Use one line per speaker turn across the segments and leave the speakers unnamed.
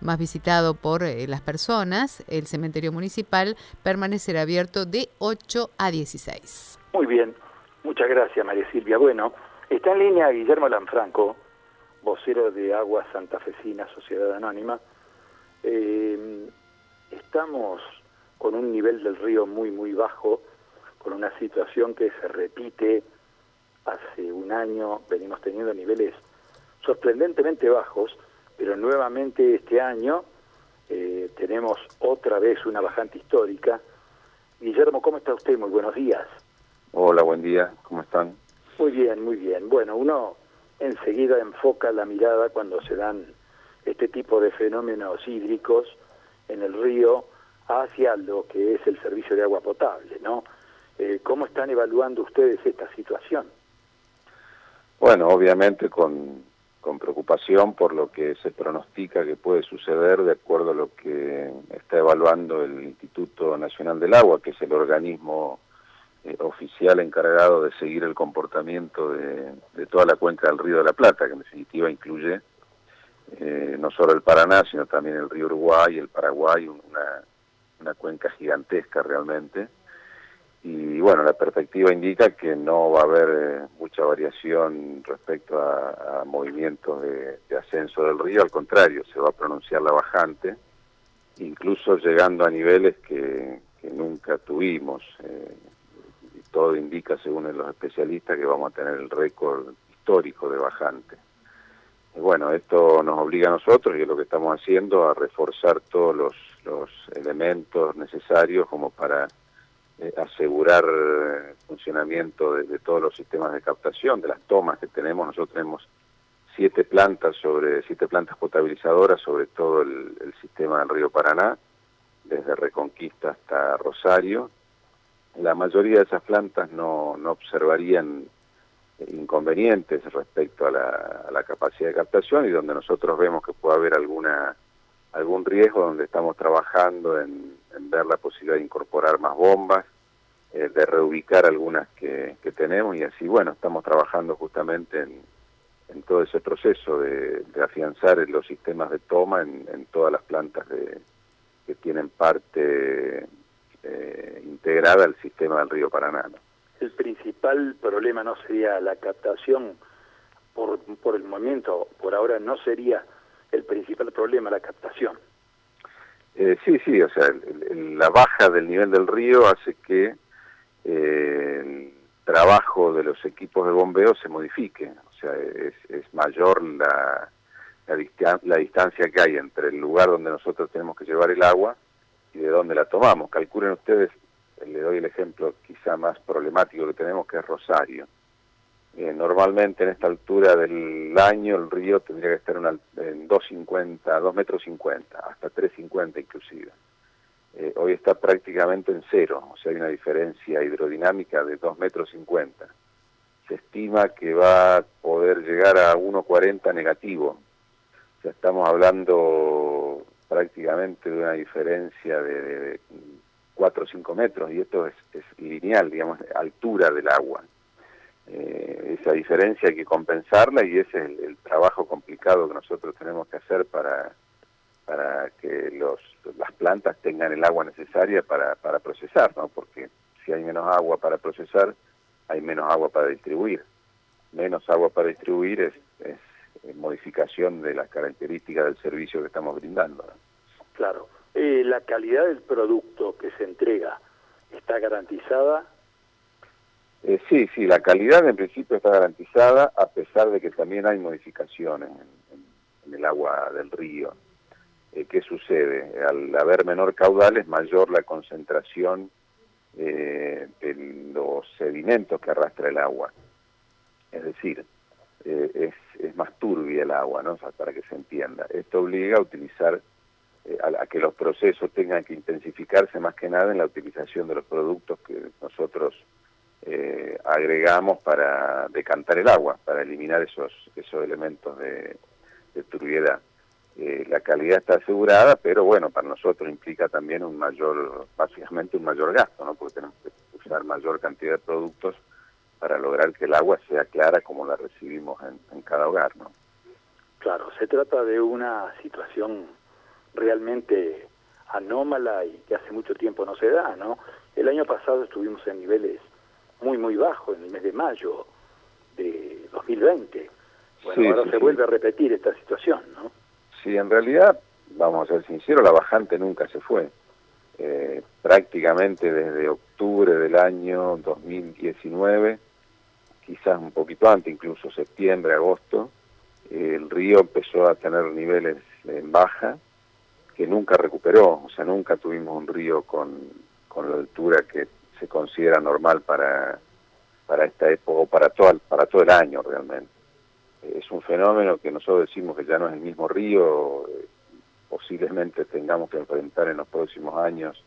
más visitado por eh, las personas, el cementerio municipal permanecerá abierto de 8 a 16.
Muy bien, muchas gracias María Silvia. Bueno, está en línea Guillermo Lanfranco, vocero de Aguas Santafesina, Sociedad Anónima. Eh, estamos con un nivel del río muy, muy bajo, con una situación que se repite hace un año, venimos teniendo niveles sorprendentemente bajos, pero nuevamente este año eh, tenemos otra vez una bajante histórica. Guillermo, ¿cómo está usted? Muy buenos días.
Hola, buen día, ¿cómo están?
Muy bien, muy bien. Bueno, uno enseguida enfoca la mirada cuando se dan este tipo de fenómenos hídricos en el río hacia lo que es el servicio de agua potable, ¿no? Eh, ¿Cómo están evaluando ustedes esta situación?
Bueno, obviamente con, con preocupación por lo que se pronostica que puede suceder de acuerdo a lo que está evaluando el Instituto Nacional del Agua, que es el organismo eh, oficial encargado de seguir el comportamiento de, toda la cuenca del Río de la Plata, que en definitiva incluye eh, no solo el Paraná, sino también el río Uruguay, el Paraguay, una cuenca gigantesca realmente. Y bueno, la perspectiva indica que no va a haber eh, mucha variación respecto a, movimientos de, ascenso del río, al contrario, se va a pronunciar la bajante, incluso llegando a niveles que, nunca tuvimos. Eh, y todo indica, según los especialistas, que vamos a tener el récord histórico de bajante. Y bueno, esto nos obliga a nosotros, y es lo que estamos haciendo, a reforzar todos los elementos necesarios como para eh, asegurar funcionamiento de, de, todos los sistemas de captación, de las tomas que tenemos. Nosotros tenemos siete plantas sobre siete plantas potabilizadoras sobre todo el, sistema del río Paraná, desde Reconquista hasta Rosario. La mayoría de esas plantas no, no observarían inconvenientes respecto a la, capacidad de captación y donde nosotros vemos que puede haber alguna algún riesgo donde estamos trabajando en ver la posibilidad de incorporar más bombas, eh, de reubicar algunas que, que, tenemos y así, bueno, estamos trabajando justamente en, en todo ese proceso de, de, afianzar los sistemas de toma en, en todas las plantas de, que tienen parte eh, integrada al sistema del río Paraná. ¿no?
el principal problema no sería la captación por, por el momento, por ahora no sería el principal problema la captación.
Eh, sí, sí, o sea, el, el, la baja del nivel del río hace que eh, trabajo de los equipos de bombeo se modifique, o sea, es, es mayor la, la, la distancia que hay entre el lugar donde nosotros tenemos que llevar el agua y de donde la tomamos. Calculen ustedes le doy el ejemplo quizá más problemático que tenemos, que es Rosario. Eh, normalmente en esta altura del año el río tendría que estar una, en 2.50, 2 metros 50, hasta 3.50 inclusive. Eh, hoy está prácticamente en cero, o sea, hay una diferencia hidrodinámica de 2 metros 50. Se estima que va a poder llegar a 1.40 negativo. O sea, estamos hablando prácticamente de una diferencia de, de 4 o 5 metros, y esto es, es lineal, digamos, altura del agua. Eh, esa diferencia hay que compensarla y ese es el, el, trabajo complicado que nosotros tenemos que hacer para, para que los, las plantas tengan el agua necesaria para, para procesar, ¿no? porque si hay menos agua para procesar, hay menos agua para distribuir. Menos agua para distribuir es, es modificación de las características del servicio que estamos brindando. ¿no?
Claro eh, la calidad del producto que se entrega está garantizada.
Eh, sí, sí, la calidad en principio está garantizada a pesar de que también hay modificaciones en, en, en el agua del río. Eh, ¿Qué sucede? Al haber menor caudal es mayor la concentración eh, de los sedimentos que arrastra el agua. Es decir, eh, es, más turbia el agua, ¿no? Para que se entienda. Esto obliga a utilizar eh, a, a, que los procesos tengan que intensificarse más que nada en la utilización de los productos que nosotros eh, agregamos para decantar el agua, para eliminar esos, esos elementos de, de turbiedad. Eh, la calidad está asegurada, pero bueno, para nosotros implica también un mayor, básicamente un mayor gasto, ¿no? porque tenemos que usar mayor cantidad de productos para lograr que el agua sea clara como la recibimos en, en cada hogar. ¿no?
Claro, se trata de una situación realmente anómala y que hace mucho tiempo no se da, ¿no? El año pasado estuvimos en niveles muy, muy bajos, en el mes de mayo de 2020. Bueno, ahora se vuelve a repetir esta situación, ¿no?
Sí, en realidad, vamos a ser sinceros, la bajante nunca se fue. Eh, prácticamente desde octubre del año 2019, quizás un poquito antes, incluso septiembre, agosto, el río empezó a tener niveles en baja que nunca recuperó, o sea, nunca tuvimos un río con, con la altura que se considera normal para, para esta época o para todo, para todo el año realmente. Es un fenómeno que nosotros decimos que ya no es el mismo río, eh, posiblemente tengamos que enfrentar en los próximos años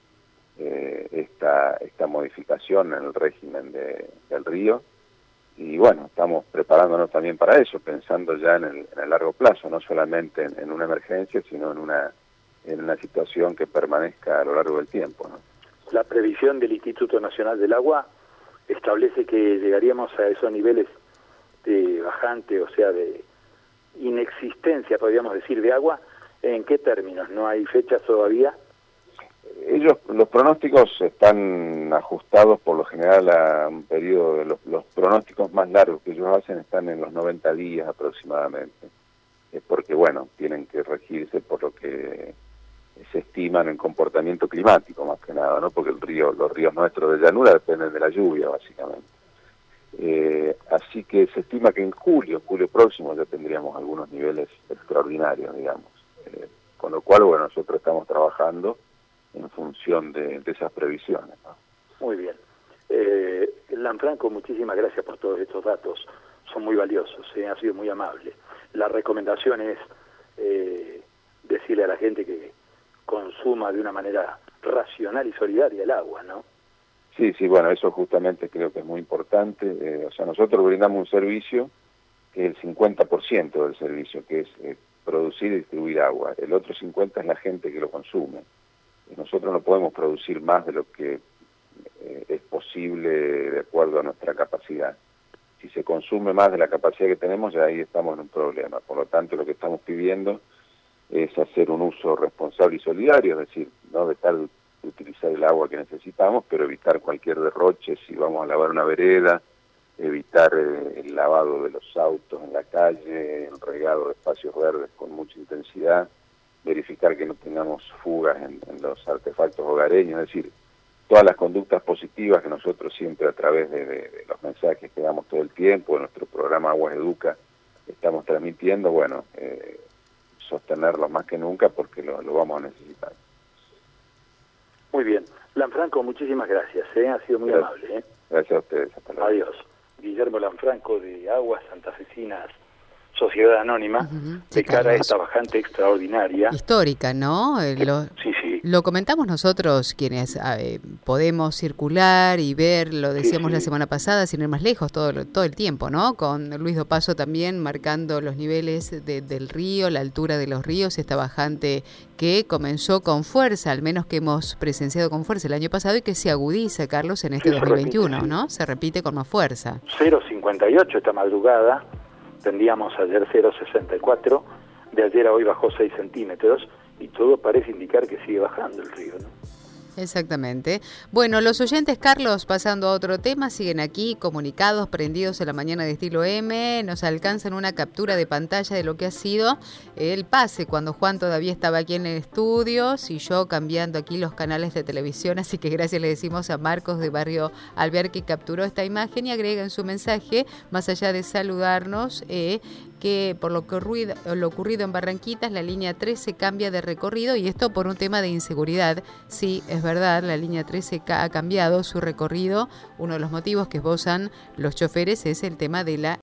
eh, esta, esta modificación en el régimen de, del río. Y bueno, estamos preparándonos también para eso, pensando ya en el, en el largo plazo, no solamente en, una emergencia, sino en una, en una situación que permanezca a lo largo del tiempo. ¿no?
La previsión del Instituto Nacional del Agua establece que llegaríamos a esos niveles de bajante, o sea, de inexistencia, podríamos decir, de agua, ¿En qué términos? ¿No hay fechas todavía?
Ellos, los pronósticos están ajustados por lo general a un periodo, de los, pronósticos más largos que ellos hacen están en los 90 días aproximadamente. Es porque, bueno, tienen que regirse por lo que se estiman en comportamiento climático más que nada, ¿no? Porque el río, los ríos nuestros de llanura dependen de la lluvia, básicamente. Eh, así que se estima que en julio, julio próximo, ya tendríamos algunos niveles extraordinarios, digamos. Eh, con lo cual, bueno, nosotros estamos trabajando en función de, esas previsiones.
Muy bien. Eh, Lanfranco, muchísimas gracias por todos estos datos. Son muy valiosos, ¿eh? ha sido muy amable. La recomendación es eh, decirle a la gente que consuma de una manera racional y solidaria el agua, ¿no?
Sí, sí, bueno, eso justamente creo que es muy importante. o sea, nosotros brindamos un servicio que es el 50% del servicio, que es producir y distribuir agua. El otro 50 es la gente que lo consume. Nosotros no podemos producir más de lo que eh, es posible de acuerdo a nuestra capacidad. Si se consume más de la capacidad que tenemos, ya ahí estamos en un problema. Por lo tanto, lo que estamos pidiendo es hacer un uso responsable y solidario, es decir, no de utilizar el agua que necesitamos, pero evitar cualquier derroche si vamos a lavar una vereda, evitar eh, el lavado de los autos en la calle, el regado de espacios verdes con mucha intensidad, verificar que no tengamos fugas en, los artefactos hogareños, es decir, todas las conductas positivas que nosotros siempre a través de, los mensajes que damos todo el tiempo, en nuestro programa Aguas Educa, estamos transmitiendo, bueno, eh, sostenerlo más que nunca porque lo, vamos a necesitar.
Muy bien. Lanfranco, muchísimas gracias. ¿eh? Ha sido muy amable. ¿eh?
Gracias a ustedes. Hasta luego.
Adiós. Guillermo Lanfranco de Aguas Santafesinas Sociedad Anónima de cara a esta bajante extraordinaria.
Histórica, ¿no?
Eh, lo, sí, sí.
Lo comentamos nosotros quienes eh, podemos circular y ver, lo decíamos la semana pasada, sin ir más lejos, todo, todo el tiempo, ¿no? Con Luis Dopaso también marcando los niveles del río, la altura de los ríos, esta bajante que comenzó con fuerza, al menos que hemos presenciado con fuerza el año pasado y que se agudiza, Carlos, en este 2021, ¿no? Se repite con más fuerza.
0,58 esta madrugada tendríamos ayer 0,64, de ayer a hoy bajó 6 centímetros y todo parece indicar que sigue bajando el río. ¿no?
Exactamente. Bueno, los oyentes, Carlos, pasando a otro tema, siguen aquí comunicados, prendidos en la mañana de estilo M, nos alcanzan una captura de pantalla de lo que ha sido el pase cuando Juan todavía estaba aquí en el estudio y yo cambiando aquí los canales de televisión, así que gracias le decimos a Marcos de Barrio Alvear que capturó esta imagen y agrega en su mensaje, más allá de saludarnos, eh, que por lo, que lo ocurrido en Barranquitas, la línea 13 cambia de recorrido y esto por un tema de inseguridad. Sí, es verdad, la línea 13 ha cambiado su recorrido. Uno de los motivos que esbozan los choferes es el tema de la